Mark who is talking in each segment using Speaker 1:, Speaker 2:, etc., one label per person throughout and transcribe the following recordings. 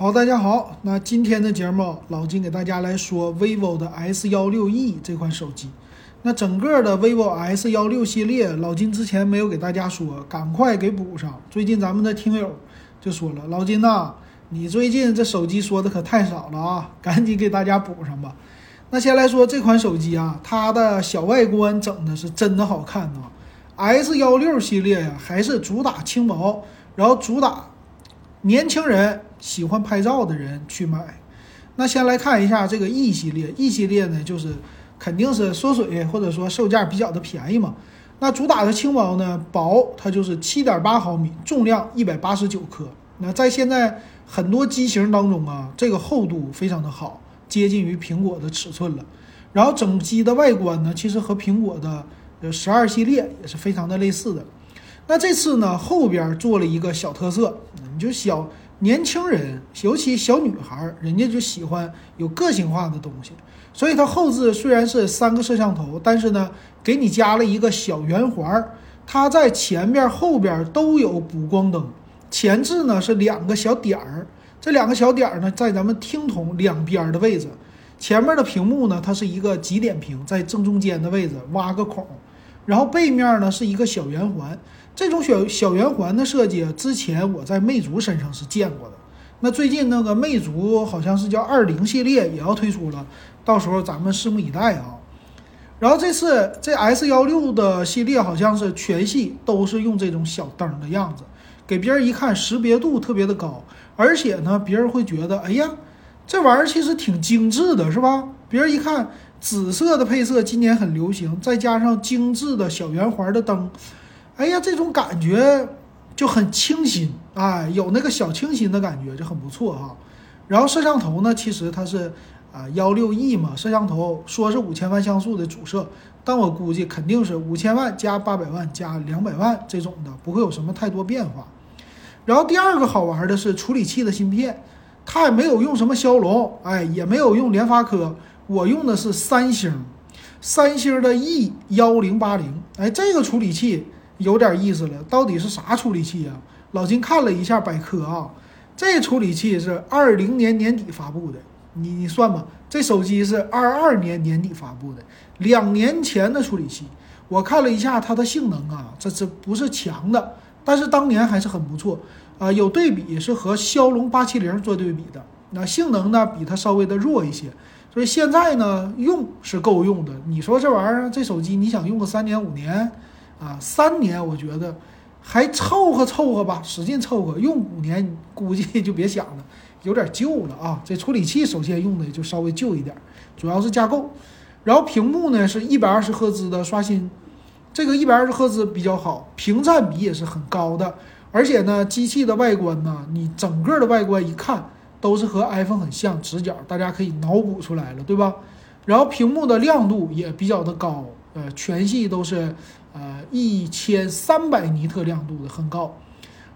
Speaker 1: 好，大家好，那今天的节目，老金给大家来说 vivo 的 S 幺六 E 这款手机。那整个的 vivo S 幺六系列，老金之前没有给大家说，赶快给补上。最近咱们的听友就说了，老金呐，你最近这手机说的可太少了啊，赶紧给大家补上吧。那先来说这款手机啊，它的小外观整的是真的好看啊。S 幺六系列呀，还是主打轻薄，然后主打年轻人。喜欢拍照的人去买，那先来看一下这个 E 系列。E 系列呢，就是肯定是缩水或者说售价比较的便宜嘛。那主打的轻薄呢，薄它就是七点八毫米，重量一百八十九克。那在现在很多机型当中啊，这个厚度非常的好，接近于苹果的尺寸了。然后整机的外观呢，其实和苹果的呃十二系列也是非常的类似的。那这次呢，后边做了一个小特色，你就小。年轻人，尤其小女孩，人家就喜欢有个性化的东西，所以它后置虽然是三个摄像头，但是呢，给你加了一个小圆环，它在前边、后边都有补光灯。前置呢是两个小点儿，这两个小点儿呢在咱们听筒两边的位置。前面的屏幕呢，它是一个极点屏，在正中间的位置挖个孔，然后背面呢是一个小圆环。这种小小圆环的设计，之前我在魅族身上是见过的。那最近那个魅族好像是叫二零系列也要推出了，到时候咱们拭目以待啊。然后这次这 S 幺六的系列好像是全系都是用这种小灯的样子，给别人一看识别度特别的高，而且呢，别人会觉得，哎呀，这玩意儿其实挺精致的，是吧？别人一看紫色的配色今年很流行，再加上精致的小圆环的灯。哎呀，这种感觉就很清新啊，有那个小清新的感觉，就很不错哈。然后摄像头呢，其实它是啊幺六 E 嘛，摄像头说是五千万像素的主摄，但我估计肯定是五千万加八百万加两百万这种的，不会有什么太多变化。然后第二个好玩的是处理器的芯片，它也没有用什么骁龙，哎，也没有用联发科，我用的是三星，三星的 E 幺零八零，哎，这个处理器。有点意思了，到底是啥处理器啊？老金看了一下百科啊，这处理器是二零年年底发布的，你你算吧，这手机是二二年年底发布的，两年前的处理器。我看了一下它的性能啊，这这不是强的，但是当年还是很不错啊。有对比是和骁龙八七零做对比的，那性能呢比它稍微的弱一些，所以现在呢用是够用的。你说这玩意儿这手机你想用个三年五年？啊，三年我觉得还凑合凑合吧，使劲凑合。用五年估计就别想了，有点旧了啊。这处理器首先用的就稍微旧一点，主要是架构。然后屏幕呢是一百二十赫兹的刷新，这个一百二十赫兹比较好，屏占比也是很高的。而且呢，机器的外观呢，你整个的外观一看都是和 iPhone 很像，直角，大家可以脑补出来了，对吧？然后屏幕的亮度也比较的高，呃，全系都是。呃，一千三百尼特亮度的很高，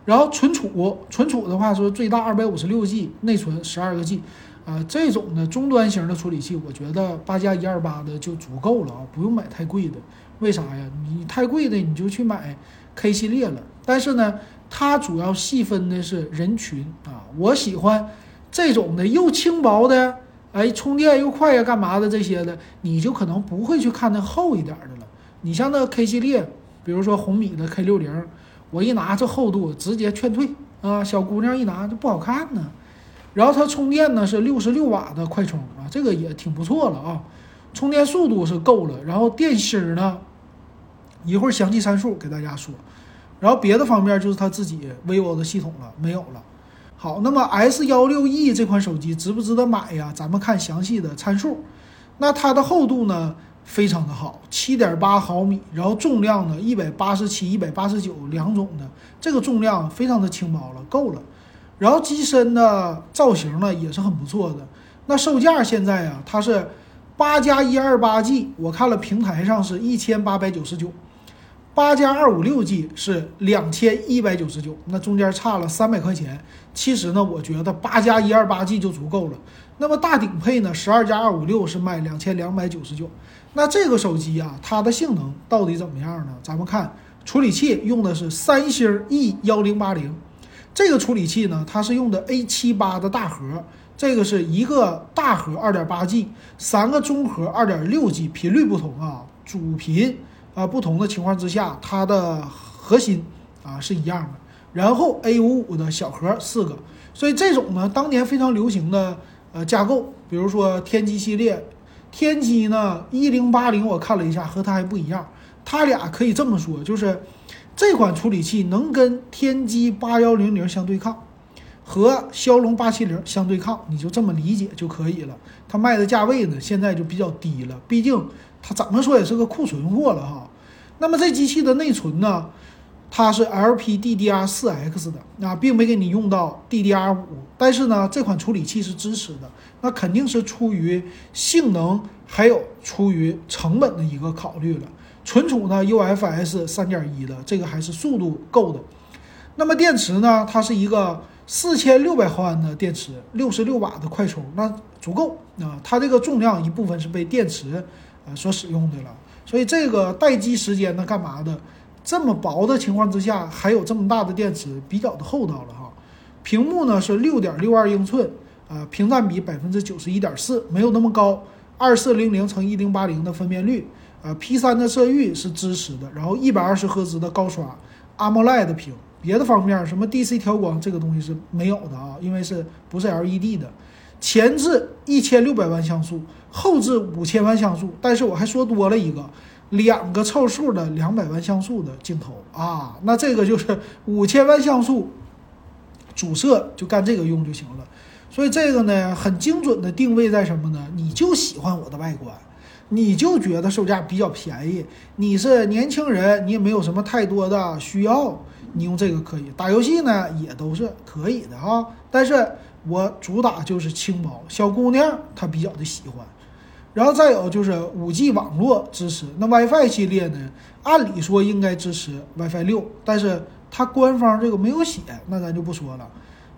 Speaker 1: 然后存储存储的话说最大二百五十六 G 内存十二个 G，啊，这种的终端型的处理器，我觉得八加一二八的就足够了啊，不用买太贵的。为啥呀？你太贵的你就去买 K 系列了。但是呢，它主要细分的是人群啊，我喜欢这种的又轻薄的，哎，充电又快呀，干嘛的这些的，你就可能不会去看那厚一点的了。你像那 K 系列，比如说红米的 K 六零，我一拿这厚度直接劝退啊！小姑娘一拿就不好看呢。然后它充电呢是六十六瓦的快充啊，这个也挺不错了啊，充电速度是够了。然后电芯呢，一会儿详细参数给大家说。然后别的方面就是它自己 vivo 的系统了，没有了。好，那么 S 幺六 E 这款手机值不值得买呀？咱们看详细的参数。那它的厚度呢？非常的好，七点八毫米，然后重量呢一百八十七、一百八十九两种的，这个重量非常的轻薄了，够了。然后机身的造型呢也是很不错的。那售价现在啊，它是八加一二八 G，我看了平台上是一千八百九十九，八加二五六 G 是两千一百九十九，那中间差了三百块钱。其实呢，我觉得八加一二八 G 就足够了。那么大顶配呢，十二加二五六是卖两千两百九十九。那这个手机啊，它的性能到底怎么样呢？咱们看处理器用的是三星 E 幺零八零，这个处理器呢，它是用的 A 七八的大核，这个是一个大核二点八 G，三个中核二点六 G，频率不同啊，主频啊不同的情况之下，它的核心啊是一样的。然后 A 五五的小核四个，所以这种呢，当年非常流行的呃架构，比如说天玑系列，天玑呢一零八零我看了一下，和它还不一样，它俩可以这么说，就是这款处理器能跟天玑八幺零零相对抗，和骁龙八七零相对抗，你就这么理解就可以了。它卖的价位呢，现在就比较低了，毕竟它怎么说也是个库存货了哈。那么这机器的内存呢？它是 LPDDR4X 的，啊，并没给你用到 DDR5，但是呢，这款处理器是支持的，那肯定是出于性能还有出于成本的一个考虑了。存储呢，UFS 3.1的，这个还是速度够的。那么电池呢，它是一个四千六百毫安的电池，六十六瓦的快充，那足够啊。它这个重量一部分是被电池呃所使用的了，所以这个待机时间呢，干嘛的？这么薄的情况之下，还有这么大的电池，比较的厚道了哈。屏幕呢是六点六二英寸，啊，屏占比百分之九十一点四，没有那么高。二四零零乘一零八零的分辨率，啊，P 三的色域是支持的，然后一百二十赫兹的高刷，AMOLED 屏。别的方面，什么 DC 调光这个东西是没有的啊，因为是不是 LED 的。前置一千六百万像素，后置五千万像素，但是我还说多了一个。两个凑数的两百万像素的镜头啊，那这个就是五千万像素主摄就干这个用就行了。所以这个呢，很精准的定位在什么呢？你就喜欢我的外观，你就觉得售价比较便宜，你是年轻人，你也没有什么太多的需要，你用这个可以打游戏呢，也都是可以的啊。但是我主打就是轻薄，小姑娘她比较的喜欢。然后再有就是五 G 网络支持，那 WiFi 系列呢？按理说应该支持 WiFi 六，但是它官方这个没有写，那咱就不说了。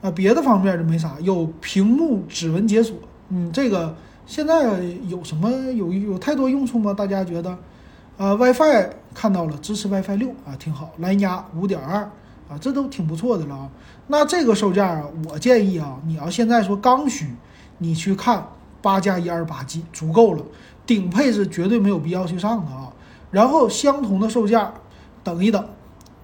Speaker 1: 啊，别的方面就没啥。有屏幕指纹解锁，嗯，这个现在有什么有有太多用处吗？大家觉得？啊，WiFi 看到了，支持 WiFi 六啊，挺好。蓝牙五点二啊，这都挺不错的了啊。那这个售价啊，我建议啊，你要现在说刚需，你去看。八加一二八 G 足够了，顶配是绝对没有必要去上的啊。然后相同的售价，等一等，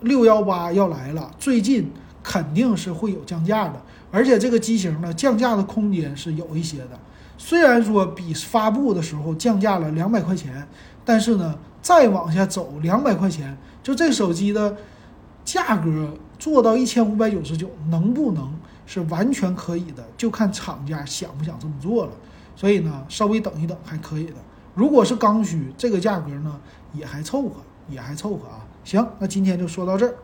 Speaker 1: 六幺八要来了，最近肯定是会有降价的，而且这个机型呢，降价的空间是有一些的。虽然说比发布的时候降价了两百块钱，但是呢，再往下走两百块钱，就这手机的价格做到一千五百九十九，能不能是完全可以的？就看厂家想不想这么做了。所以呢，稍微等一等还可以的。如果是刚需，这个价格呢也还凑合，也还凑合啊。行，那今天就说到这儿。